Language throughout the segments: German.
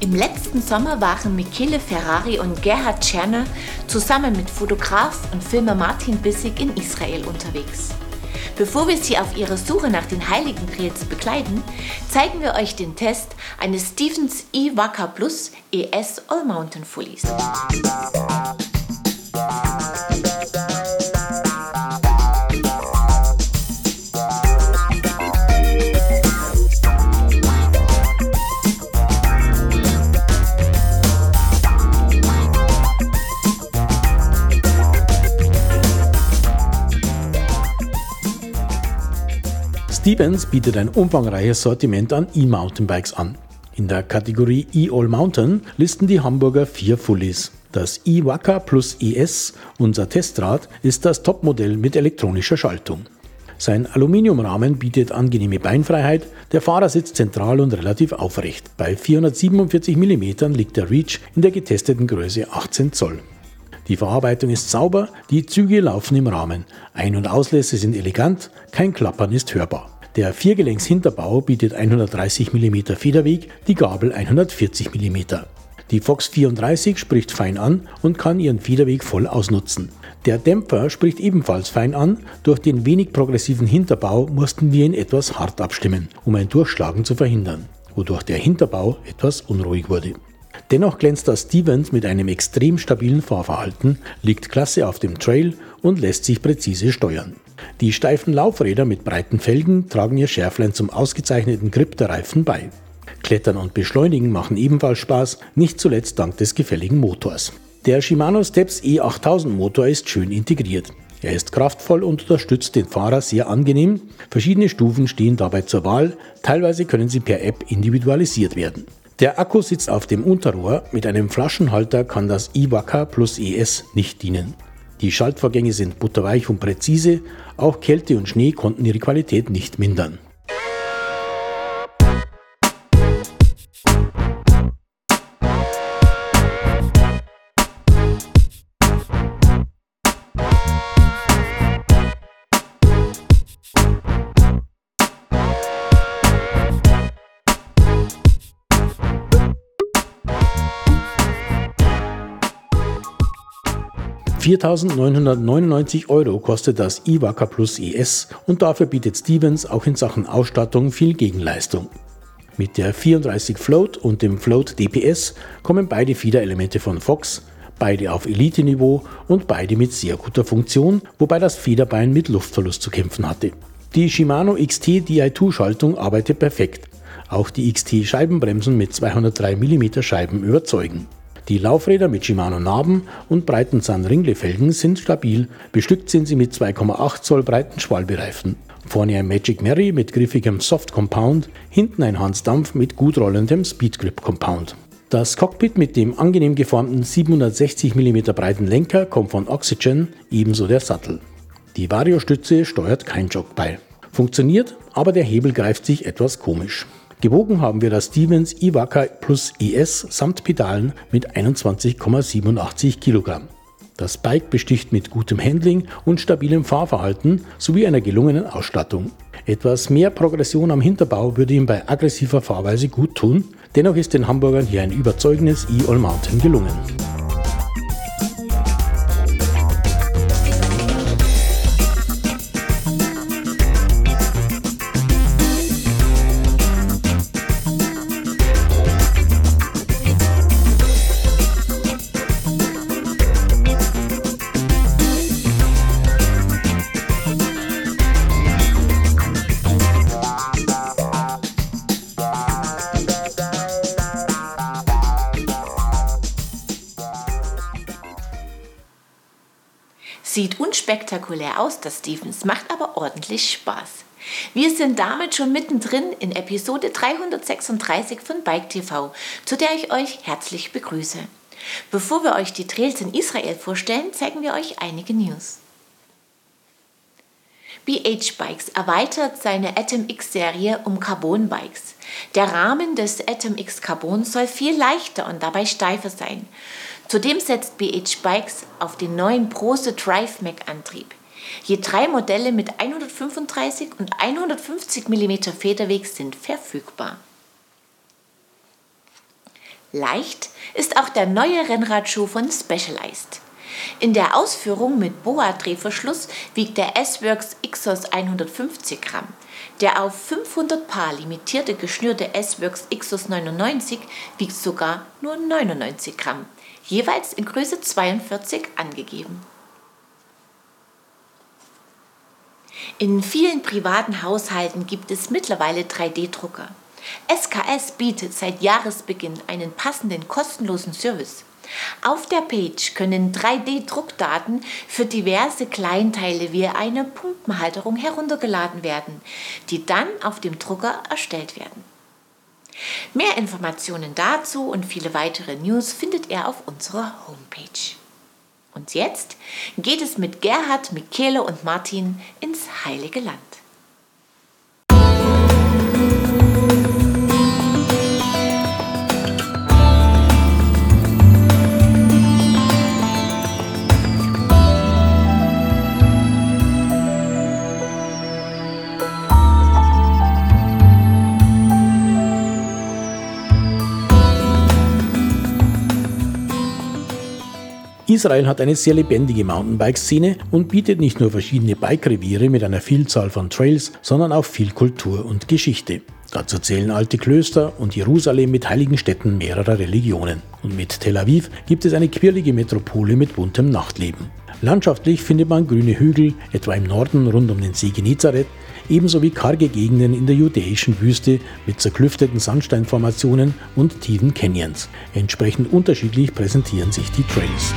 Im letzten Sommer waren Michele Ferrari und Gerhard Tscherner zusammen mit Fotograf und Filmer Martin Bissig in Israel unterwegs. Bevor wir Sie auf Ihrer Suche nach den Heiligen Trails begleiten, zeigen wir euch den Test eines Stevens E-Wacker Plus ES All Mountain Fullies. Stevens bietet ein umfangreiches Sortiment an E-Mountainbikes an. In der Kategorie E-All Mountain listen die Hamburger vier Fullies. Das E-Wacker Plus ES, unser Testrad, ist das Topmodell mit elektronischer Schaltung. Sein Aluminiumrahmen bietet angenehme Beinfreiheit, der Fahrer sitzt zentral und relativ aufrecht. Bei 447 mm liegt der Reach in der getesteten Größe 18 Zoll. Die Verarbeitung ist sauber, die Züge laufen im Rahmen. Ein- und Auslässe sind elegant, kein Klappern ist hörbar. Der Viergelenks-Hinterbau bietet 130 mm Federweg, die Gabel 140 mm. Die Fox 34 spricht fein an und kann ihren Federweg voll ausnutzen. Der Dämpfer spricht ebenfalls fein an, durch den wenig progressiven Hinterbau mussten wir ihn etwas hart abstimmen, um ein Durchschlagen zu verhindern, wodurch der Hinterbau etwas unruhig wurde. Dennoch glänzt das Stevens mit einem extrem stabilen Fahrverhalten, liegt klasse auf dem Trail und lässt sich präzise steuern. Die steifen Laufräder mit breiten Felgen tragen ihr Schärflein zum ausgezeichneten Grip der Reifen bei. Klettern und Beschleunigen machen ebenfalls Spaß, nicht zuletzt dank des gefälligen Motors. Der Shimano Steps E8000 Motor ist schön integriert. Er ist kraftvoll und unterstützt den Fahrer sehr angenehm. Verschiedene Stufen stehen dabei zur Wahl, teilweise können sie per App individualisiert werden. Der Akku sitzt auf dem Unterrohr, mit einem Flaschenhalter kann das Iwaka Plus ES nicht dienen. Die Schaltvorgänge sind butterweich und präzise, auch Kälte und Schnee konnten ihre Qualität nicht mindern. 4.999 Euro kostet das Iwaka Plus ES und dafür bietet Stevens auch in Sachen Ausstattung viel Gegenleistung. Mit der 34 Float und dem Float DPS kommen beide Federelemente von Fox, beide auf Elite-Niveau und beide mit sehr guter Funktion, wobei das Federbein mit Luftverlust zu kämpfen hatte. Die Shimano XT Di2-Schaltung arbeitet perfekt. Auch die XT-Scheibenbremsen mit 203 mm Scheiben überzeugen. Die Laufräder mit Shimano Narben und breiten San-Ringle-Felgen sind stabil, bestückt sind sie mit 2,8 Zoll breiten Schwalbereifen. Vorne ein Magic Mary mit griffigem Soft Compound, hinten ein Hans Dampf mit gut rollendem Speed Grip Compound. Das Cockpit mit dem angenehm geformten 760 mm breiten Lenker kommt von Oxygen, ebenso der Sattel. Die Variostütze steuert kein Jogbeil. Funktioniert, aber der Hebel greift sich etwas komisch. Gewogen haben wir das Stevens Iwaka Plus ES samt Pedalen mit 21,87 Kilogramm. Das Bike besticht mit gutem Handling und stabilem Fahrverhalten sowie einer gelungenen Ausstattung. Etwas mehr Progression am Hinterbau würde ihm bei aggressiver Fahrweise gut tun, dennoch ist den Hamburgern hier ein überzeugendes E-All Mountain gelungen. Sieht unspektakulär aus, das Stevens, macht aber ordentlich Spaß. Wir sind damit schon mittendrin in Episode 336 von Bike TV, zu der ich euch herzlich begrüße. Bevor wir euch die Trails in Israel vorstellen, zeigen wir euch einige News. BH Bikes erweitert seine Atom X Serie um Carbon Bikes. Der Rahmen des Atom X Carbon soll viel leichter und dabei steifer sein. Zudem setzt BH Bikes auf den neuen Prose Drive Mac Antrieb. Je drei Modelle mit 135 und 150 mm Federweg sind verfügbar. Leicht ist auch der neue Rennradschuh von Specialized. In der Ausführung mit Boa-Drehverschluss wiegt der S-Works Xos 150 Gramm. Der auf 500 Paar limitierte geschnürte S-Works Xos 99 wiegt sogar nur 99 Gramm, jeweils in Größe 42 angegeben. In vielen privaten Haushalten gibt es mittlerweile 3D-Drucker. SKS bietet seit Jahresbeginn einen passenden kostenlosen Service. Auf der Page können 3D-Druckdaten für diverse Kleinteile wie eine Pumpenhalterung heruntergeladen werden, die dann auf dem Drucker erstellt werden. Mehr Informationen dazu und viele weitere News findet ihr auf unserer Homepage. Und jetzt geht es mit Gerhard, Michele und Martin ins heilige Land. Israel hat eine sehr lebendige Mountainbike-Szene und bietet nicht nur verschiedene Bike-Reviere mit einer Vielzahl von Trails, sondern auch viel Kultur und Geschichte. Dazu zählen alte Klöster und Jerusalem mit heiligen Städten mehrerer Religionen. Und mit Tel Aviv gibt es eine quirlige Metropole mit buntem Nachtleben. Landschaftlich findet man grüne Hügel, etwa im Norden rund um den See Genezareth, ebenso wie karge Gegenden in der judäischen Wüste mit zerklüfteten Sandsteinformationen und tiefen Canyons. Entsprechend unterschiedlich präsentieren sich die Trails.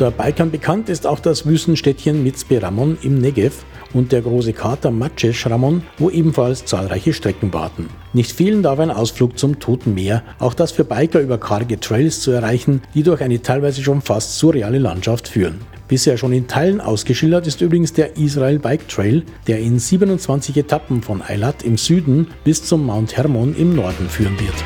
Unter Bikern bekannt ist auch das Wüstenstädtchen Mitzpe Ramon im Negev und der große Krater Macesh Ramon, wo ebenfalls zahlreiche Strecken warten. Nicht fehlen darf ein Ausflug zum Toten Meer, auch das für Biker über karge Trails zu erreichen, die durch eine teilweise schon fast surreale Landschaft führen. Bisher schon in Teilen ausgeschildert ist übrigens der Israel Bike Trail, der in 27 Etappen von Eilat im Süden bis zum Mount Hermon im Norden führen wird.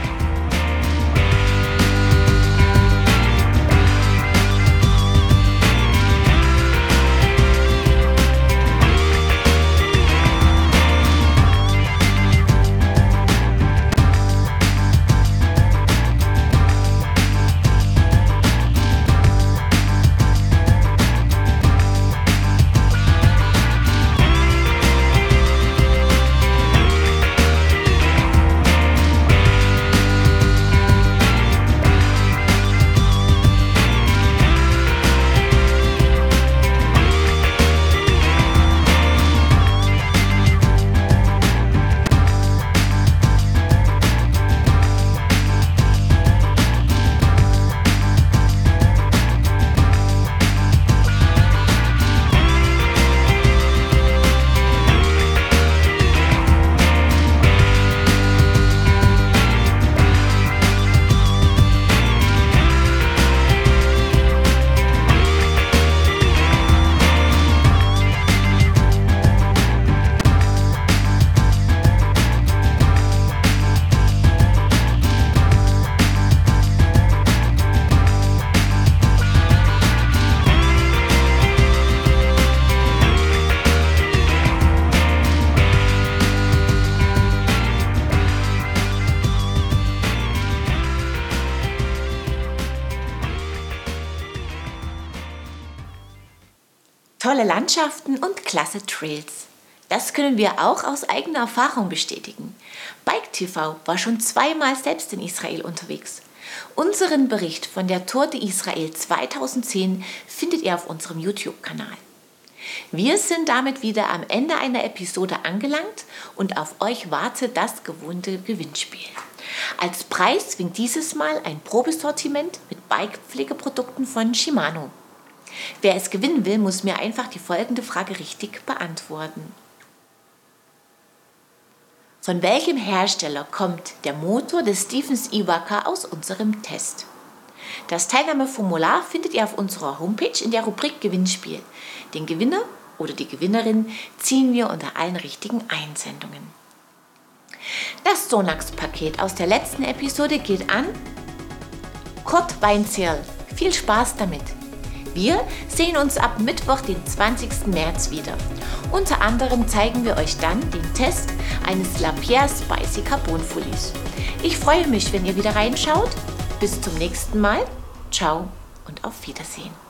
Tolle Landschaften und klasse Trails. Das können wir auch aus eigener Erfahrung bestätigen. Bike TV war schon zweimal selbst in Israel unterwegs. Unseren Bericht von der Tour de Israel 2010 findet ihr auf unserem YouTube-Kanal. Wir sind damit wieder am Ende einer Episode angelangt und auf euch wartet das gewohnte Gewinnspiel. Als Preis winkt dieses Mal ein Probesortiment mit Bike-Pflegeprodukten von Shimano. Wer es gewinnen will, muss mir einfach die folgende Frage richtig beantworten. Von welchem Hersteller kommt der Motor des Stephens Iwaka aus unserem Test? Das Teilnahmeformular findet ihr auf unserer Homepage in der Rubrik Gewinnspiel. Den Gewinner oder die Gewinnerin ziehen wir unter allen richtigen Einsendungen. Das Sonax-Paket aus der letzten Episode geht an Kurt Weinzierl. Viel Spaß damit! Wir sehen uns ab Mittwoch, den 20. März wieder. Unter anderem zeigen wir euch dann den Test eines Lapierre Spicy Carbon Fullies. Ich freue mich, wenn ihr wieder reinschaut. Bis zum nächsten Mal. Ciao und auf Wiedersehen.